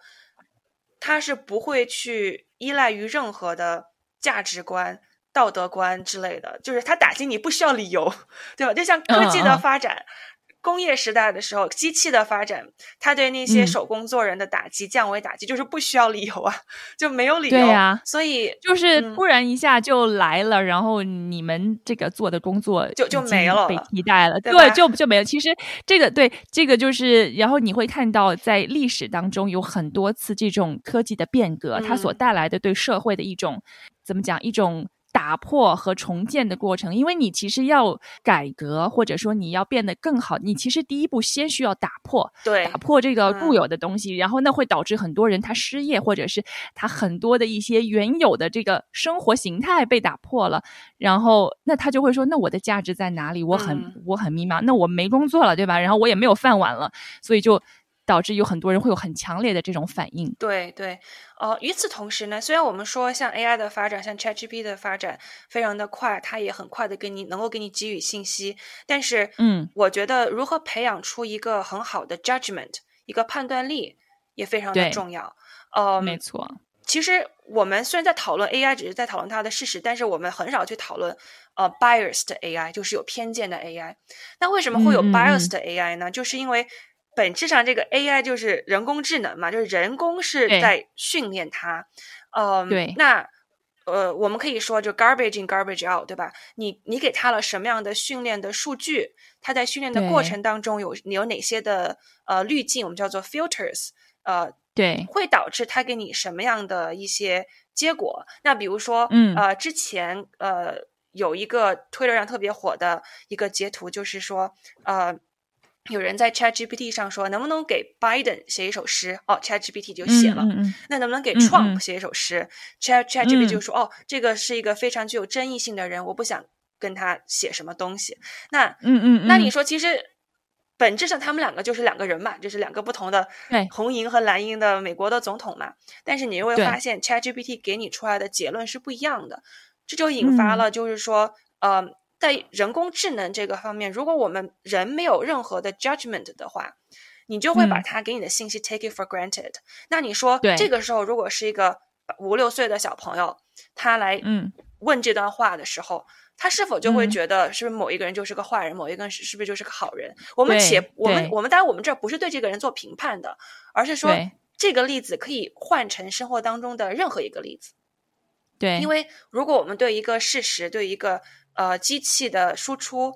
它是不会去依赖于任何的价值观。道德观之类的，就是他打击你不需要理由，对吧？就像科技的发展，工业时代的时候，机器的发展，他对那些手工做人的打击、降维打击，就是不需要理由啊，就没有理由。对呀，所以就是突然一下就来了，然后你们这个做的工作就就没了，被替代了，对，就就没了。其实这个对这个就是，然后你会看到在历史当中有很多次这种科技的变革，它所带来的对社会的一种怎么讲一种。打破和重建的过程，因为你其实要改革，或者说你要变得更好，你其实第一步先需要打破，对，打破这个固有的东西，然后那会导致很多人他失业，或者是他很多的一些原有的这个生活形态被打破了，然后那他就会说，那我的价值在哪里？我很我很迷茫，那我没工作了，对吧？然后我也没有饭碗了，所以就。导致有很多人会有很强烈的这种反应。对对，呃，与此同时呢，虽然我们说像 AI 的发展，像 ChatGPT 的发展非常的快，它也很快的给你能够给你给予信息，但是，嗯，我觉得如何培养出一个很好的 judgment，一个判断力也非常的重要。呃，没错。其实我们虽然在讨论 AI，只是在讨论它的事实，但是我们很少去讨论呃 biased AI，就是有偏见的 AI。那为什么会有 biased AI 呢？就是因为本质上，这个 AI 就是人工智能嘛，就是人工是在训练它。嗯，对。那呃，我们可以说就 garbage in garbage out，对吧？你你给它了什么样的训练的数据？它在训练的过程当中有有哪些的呃滤镜？我们叫做 filters。呃，对，会导致它给你什么样的一些结果？那比如说，嗯，呃，之前呃有一个推特上特别火的一个截图，就是说，呃。有人在 ChatGPT 上说，能不能给 Biden 写一首诗？哦，ChatGPT 就写了。那能不能给 Trump 写一首诗？Chat ChatGPT 就说，哦，这个是一个非常具有争议性的人，我不想跟他写什么东西。那，嗯嗯，那你说，其实本质上他们两个就是两个人嘛，就是两个不同的红营和蓝营的美国的总统嘛。但是你又会发现，ChatGPT 给你出来的结论是不一样的，这就引发了就是说，呃。在人工智能这个方面，如果我们人没有任何的 judgment 的话，你就会把它给你的信息 take it for granted。那你说，这个时候如果是一个五六岁的小朋友，他来问这段话的时候，他是否就会觉得是不是某一个人就是个坏人，某一个人是是不是就是个好人？我们且我们我们当然我们这不是对这个人做评判的，而是说这个例子可以换成生活当中的任何一个例子。对，因为如果我们对一个事实，对一个呃，机器的输出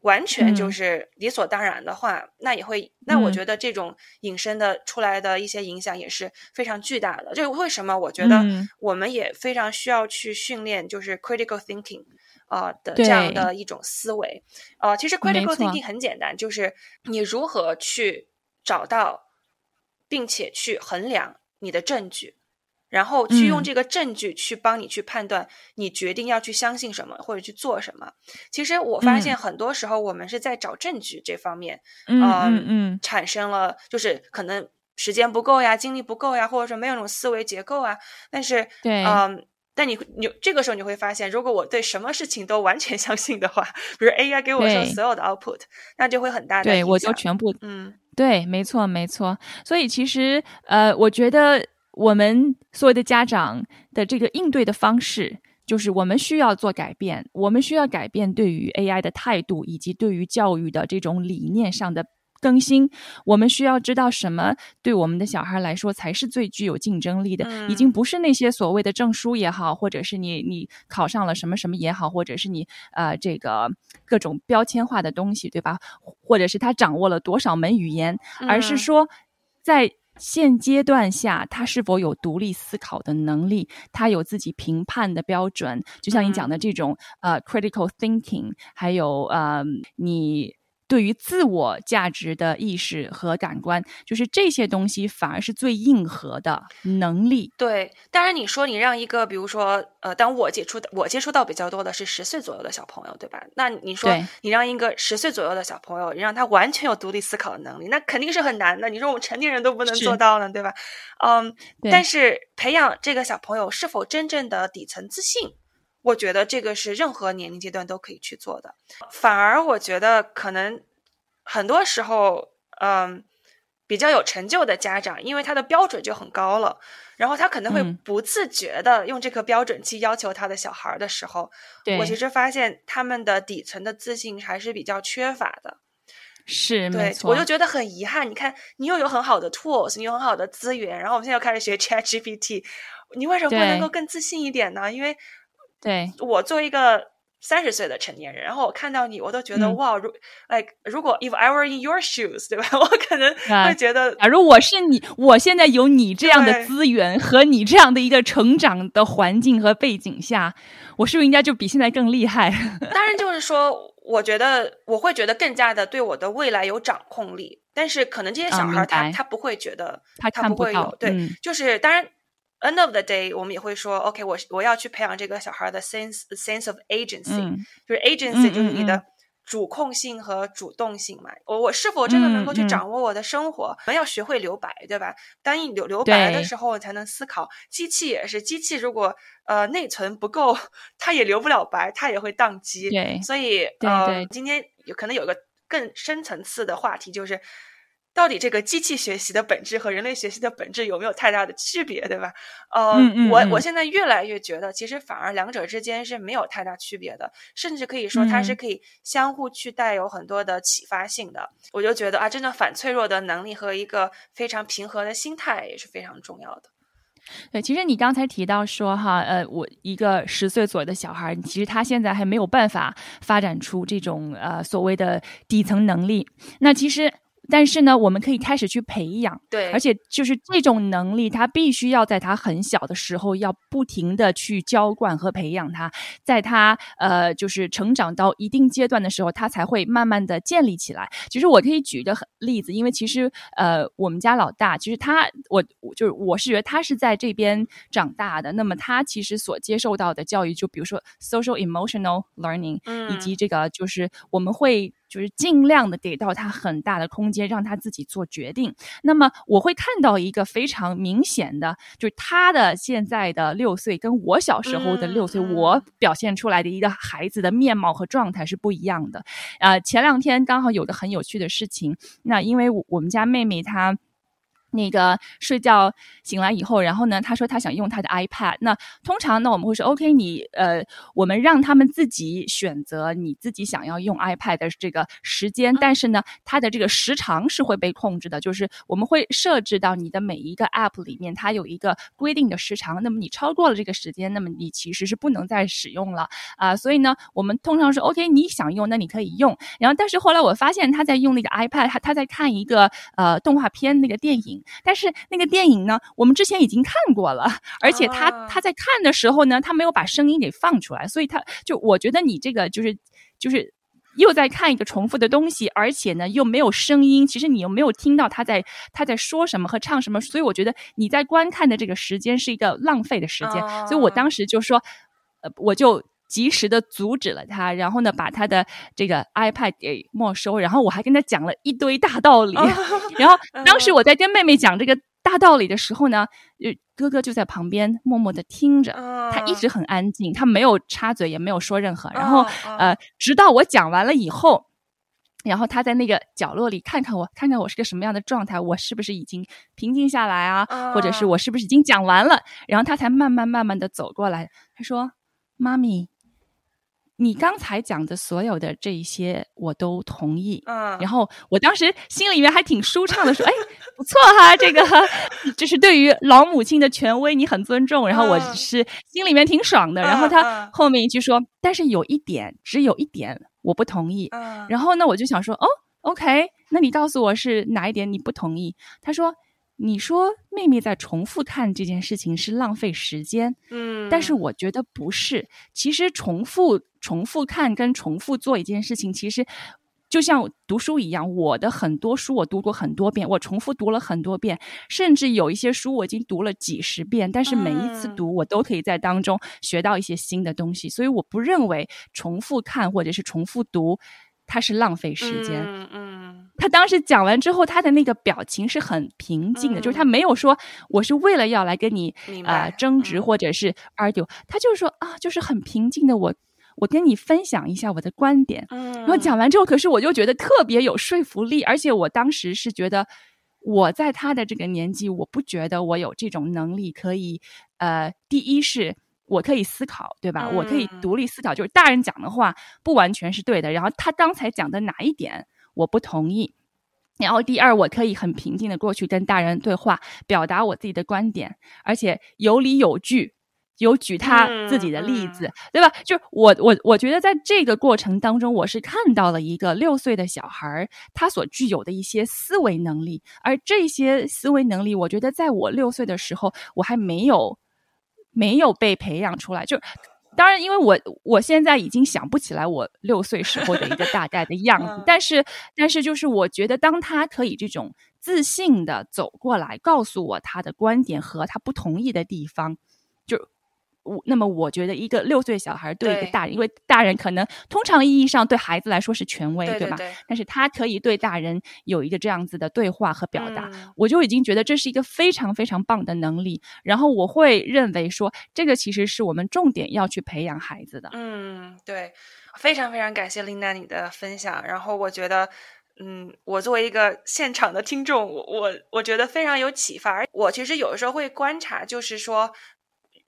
完全就是理所当然的话，那也会，那我觉得这种引申的出来的一些影响也是非常巨大的。就为什么我觉得我们也非常需要去训练，就是 critical thinking 啊的这样的一种思维。呃，其实 critical thinking 很简单，就是你如何去找到并且去衡量你的证据。然后去用这个证据去帮你去判断，你决定要去相信什么或者去做什么。其实我发现很多时候我们是在找证据这方面，嗯嗯嗯，产生了就是可能时间不够呀，精力不够呀，或者说没有那种思维结构啊。但是，对，嗯，但你你这个时候你会发现，如果我对什么事情都完全 相信的话，比如 AI 给我说所有的 output，那就会很大的对我就全部嗯，对，没错没错。所以其实呃，我觉得。我们所有的家长的这个应对的方式，就是我们需要做改变，我们需要改变对于 AI 的态度，以及对于教育的这种理念上的更新。我们需要知道什么对我们的小孩来说才是最具有竞争力的，已经不是那些所谓的证书也好，或者是你你考上了什么什么也好，或者是你呃这个各种标签化的东西，对吧？或者是他掌握了多少门语言，而是说。在现阶段下，他是否有独立思考的能力？他有自己评判的标准？就像你讲的这种呃，critical thinking，还有呃，你。对于自我价值的意识和感官，就是这些东西反而是最硬核的能力。对，当然你说你让一个，比如说，呃，当我接触的，我接触到比较多的是十岁左右的小朋友，对吧？那你说你让一个十岁左右的小朋友，你让他完全有独立思考的能力，那肯定是很难的。你说我们成年人都不能做到呢，对吧？嗯，但是培养这个小朋友是否真正的底层自信？我觉得这个是任何年龄阶段都可以去做的，反而我觉得可能很多时候，嗯，比较有成就的家长，因为他的标准就很高了，然后他可能会不自觉的用这个标准去要求他的小孩的时候，我其实发现他们的底层的自信还是比较缺乏的。是，对，我就觉得很遗憾。你看，你又有很好的 tools，你有很好的资源，然后我们现在又开始学 Chat GPT，你为什么不能够更自信一点呢？因为对我作为一个三十岁的成年人，然后我看到你，我都觉得哇，如，like 如果 if I were in your shoes，对吧？我可能会觉得，假如我是你，我现在有你这样的资源和你这样的一个成长的环境和背景下，我是不是应该就比现在更厉害？当然，就是说，我觉得我会觉得更加的对我的未来有掌控力，但是可能这些小孩他他不会觉得，他他不会有，对，就是当然。End of the day，我们也会说，OK，我我要去培养这个小孩的 sense sense of agency，就是 agency 就是你的主控性和主动性嘛。我我是否真的能够去掌握我的生活？我们要学会留白，对吧？当你留留白的时候，才能思考。机器也是，机器如果呃内存不够，它也留不了白，它也会宕机。对，所以呃，今天有可能有个更深层次的话题就是。到底这个机器学习的本质和人类学习的本质有没有太大的区别，对吧？呃，我我现在越来越觉得，其实反而两者之间是没有太大区别的，甚至可以说它是可以相互去带有很多的启发性的。我就觉得啊，真的反脆弱的能力和一个非常平和的心态也是非常重要的。对，其实你刚才提到说哈，呃，我一个十岁左右的小孩，其实他现在还没有办法发展出这种呃所谓的底层能力。那其实。但是呢，我们可以开始去培养，对，而且就是这种能力，他必须要在他很小的时候，要不停的去浇灌和培养他，在他呃，就是成长到一定阶段的时候，他才会慢慢的建立起来。其实我可以举一个例子，因为其实呃，我们家老大，其实他，我就是我是觉得他是在这边长大的，那么他其实所接受到的教育，就比如说 social emotional learning，以及这个就是我们会。就是尽量的给到他很大的空间，让他自己做决定。那么我会看到一个非常明显的，就是他的现在的六岁跟我小时候的六岁，我表现出来的一个孩子的面貌和状态是不一样的。呃，前两天刚好有个很有趣的事情，那因为我们家妹妹她。那个睡觉醒来以后，然后呢，他说他想用他的 iPad。那通常呢，我们会说 OK，你呃，我们让他们自己选择你自己想要用 iPad 的这个时间，但是呢，它的这个时长是会被控制的，就是我们会设置到你的每一个 App 里面，它有一个规定的时长。那么你超过了这个时间，那么你其实是不能再使用了啊。所以呢，我们通常是 OK，你想用，那你可以用。然后，但是后来我发现他在用那个 iPad，他他在看一个呃动画片那个电影。但是那个电影呢，我们之前已经看过了，而且他他在看的时候呢，他没有把声音给放出来，所以他就我觉得你这个就是就是又在看一个重复的东西，而且呢又没有声音，其实你又没有听到他在他在说什么和唱什么，所以我觉得你在观看的这个时间是一个浪费的时间，所以我当时就说，呃，我就。及时的阻止了他，然后呢，把他的这个 iPad 给没收，然后我还跟他讲了一堆大道理。然后当时我在跟妹妹讲这个大道理的时候呢，哥哥就在旁边默默的听着，他一直很安静，他没有插嘴，也没有说任何。然后呃，直到我讲完了以后，然后他在那个角落里看看我，看看我是个什么样的状态，我是不是已经平静下来啊，或者是我是不是已经讲完了，然后他才慢慢慢慢的走过来，他说：“妈咪。”你刚才讲的所有的这些，我都同意。嗯，然后我当时心里面还挺舒畅的，说：“哎，不错哈，这个 就是对于老母亲的权威，你很尊重。”然后我是心里面挺爽的。然后他后面一句说：“但是有一点，只有一点我不同意。”然后呢，我就想说：“哦，OK，那你告诉我是哪一点你不同意？”他说：“你说妹妹在重复看这件事情是浪费时间，嗯，但是我觉得不是。其实重复、重复看跟重复做一件事情，其实就像读书一样。我的很多书我读过很多遍，我重复读了很多遍，甚至有一些书我已经读了几十遍。但是每一次读，我都可以在当中学到一些新的东西。所以我不认为重复看或者是重复读。它是浪费时间。嗯嗯，他当时讲完之后，他的那个表情是很平静的，就是他没有说我是为了要来跟你啊争执或者是 argue，他就是说啊，就是很平静的，我我跟你分享一下我的观点。嗯，然后讲完之后，可是我就觉得特别有说服力，而且我当时是觉得我在他的这个年纪，我不觉得我有这种能力可以呃，第一是。我可以思考，对吧？我可以独立思考，就是大人讲的话不完全是对的。然后他刚才讲的哪一点我不同意？然后第二，我可以很平静的过去跟大人对话，表达我自己的观点，而且有理有据，有举他自己的例子，对吧？就是我我我觉得在这个过程当中，我是看到了一个六岁的小孩儿他所具有的一些思维能力，而这些思维能力，我觉得在我六岁的时候，我还没有。没有被培养出来，就当然，因为我我现在已经想不起来我六岁时候的一个大概的样子，但是但是就是我觉得，当他可以这种自信的走过来，告诉我他的观点和他不同意的地方，就。我那么我觉得一个六岁小孩对一个大人，因为大人可能通常意义上对孩子来说是权威，对吧？但是他可以对大人有一个这样子的对话和表达，我就已经觉得这是一个非常非常棒的能力。然后我会认为说，这个其实是我们重点要去培养孩子的。嗯，对，非常非常感谢琳达你的分享。然后我觉得，嗯，我作为一个现场的听众，我我我觉得非常有启发。我其实有的时候会观察，就是说。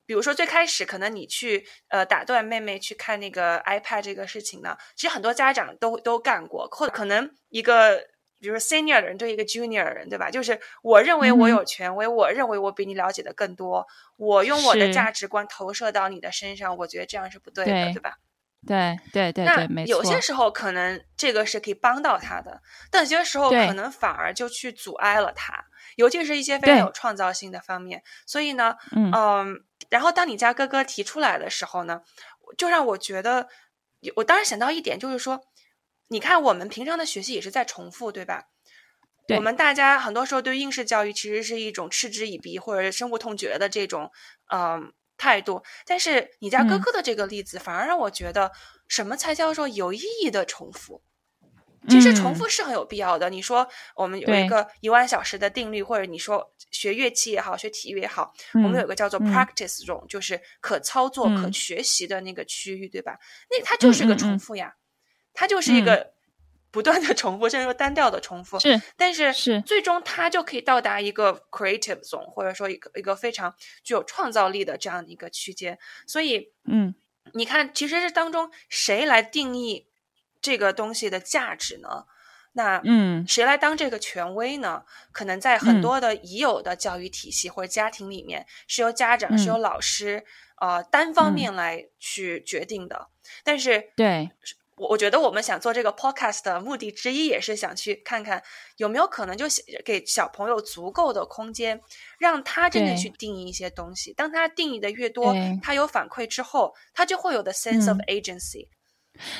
比如说最开始可能你去呃打断妹妹去看那个 iPad 这个事情呢，其实很多家长都都干过，或可能一个比如说 senior 的人对一个 junior 的人，对吧？就是我认为我有权威，我认为我比你了解的更多，我用我的价值观投射到你的身上，我觉得这样是不对的，对吧？对对对对，没错。有些时候可能这个是可以帮到他的，但有些时候可能反而就去阻碍了他，尤其是一些非常有创造性的方面。所以呢，嗯。然后，当你家哥哥提出来的时候呢，就让我觉得，我当时想到一点，就是说，你看，我们平常的学习也是在重复，对吧？我们大家很多时候对应试教育其实是一种嗤之以鼻或者深恶痛绝的这种嗯态度。但是你家哥哥的这个例子，反而让我觉得，什么才叫做有意义的重复？其实重复是很有必要的。你说我们有一个一万小时的定律，或者你说学乐器也好，学体育也好，我们有个叫做 practice 这种，就是可操作、可学习的那个区域，对吧？那它就是个重复呀，它就是一个不断的重复，甚至说单调的重复。是，但是是最终它就可以到达一个 creative zone，或者说一个一个非常具有创造力的这样的一个区间。所以，嗯，你看，其实这当中谁来定义？这个东西的价值呢？那嗯，谁来当这个权威呢？可能在很多的已有的教育体系或者家庭里面，是由家长、是由老师呃单方面来去决定的。但是，对我我觉得我们想做这个 podcast 的目的之一，也是想去看看有没有可能，就给小朋友足够的空间，让他真的去定义一些东西。当他定义的越多，他有反馈之后，他就会有的 sense of agency。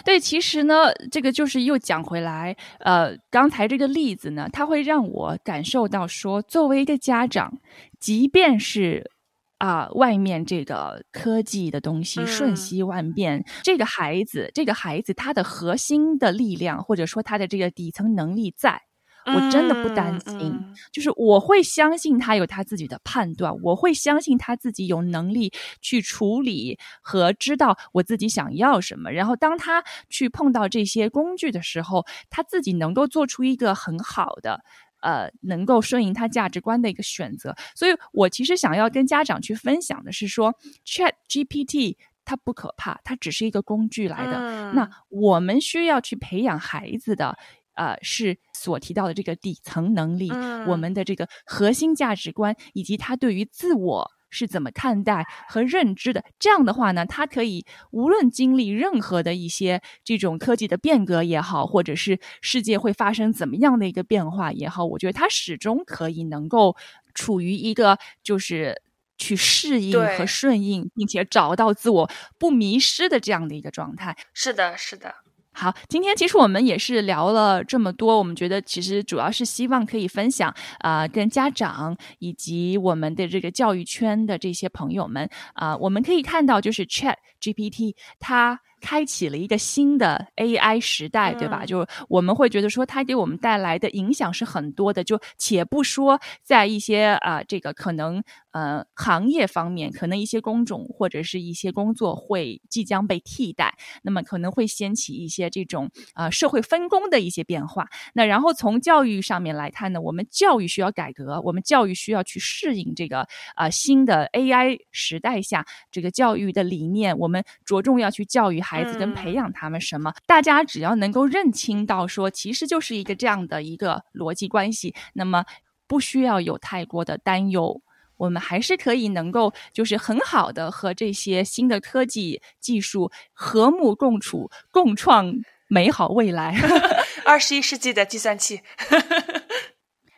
对，其实呢，这个就是又讲回来，呃，刚才这个例子呢，它会让我感受到说，作为一个家长，即便是啊，外面这个科技的东西瞬息万变，这个孩子，这个孩子他的核心的力量，或者说他的这个底层能力在。我真的不担心，就是我会相信他有他自己的判断，我会相信他自己有能力去处理和知道我自己想要什么。然后当他去碰到这些工具的时候，他自己能够做出一个很好的，呃，能够顺应他价值观的一个选择。所以我其实想要跟家长去分享的是说，Chat GPT 它不可怕，它只是一个工具来的。那我们需要去培养孩子的。呃，是所提到的这个底层能力，我们的这个核心价值观，以及他对于自我是怎么看待和认知的。这样的话呢，他可以无论经历任何的一些这种科技的变革也好，或者是世界会发生怎么样的一个变化也好，我觉得他始终可以能够处于一个就是去适应和顺应，并且找到自我不迷失的这样的一个状态。是的，是的。好，今天其实我们也是聊了这么多，我们觉得其实主要是希望可以分享啊，跟家长以及我们的这个教育圈的这些朋友们啊，我们可以看到就是 Chat GPT 它。开启了一个新的 AI 时代，对吧？就我们会觉得说，它给我们带来的影响是很多的。就且不说在一些啊，这个可能呃行业方面，可能一些工种或者是一些工作会即将被替代，那么可能会掀起一些这种啊社会分工的一些变化。那然后从教育上面来看呢，我们教育需要改革，我们教育需要去适应这个啊新的 AI 时代下这个教育的理念。我们着重要去教育孩。孩子跟培养他们什么，大家只要能够认清到说，其实就是一个这样的一个逻辑关系，那么不需要有太多的担忧，我们还是可以能够就是很好的和这些新的科技技术和睦共处，共创美好未来。二十一世纪的计算器。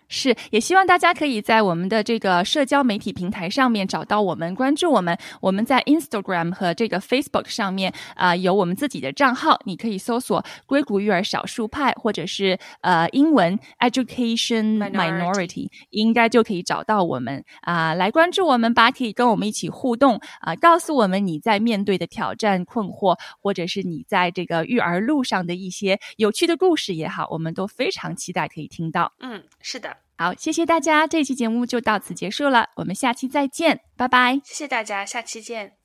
是，也希望大家可以在我们的这个社交媒体平台上面找到我们，关注我们。我们在 Instagram 和这个 Facebook 上面啊有我们自己的账号，你可以搜索“硅谷育儿少数派”或者是呃英文 “Education Minority”，应该就可以找到我们啊，来关注我们吧，可以跟我们一起互动啊，告诉我们你在面对的挑战、困惑，或者是你在这个育儿路上的一些有趣的故事也好，我们都非常期待可以听到。嗯，是的。好，谢谢大家，这期节目就到此结束了，我们下期再见，拜拜。谢谢大家，下期见。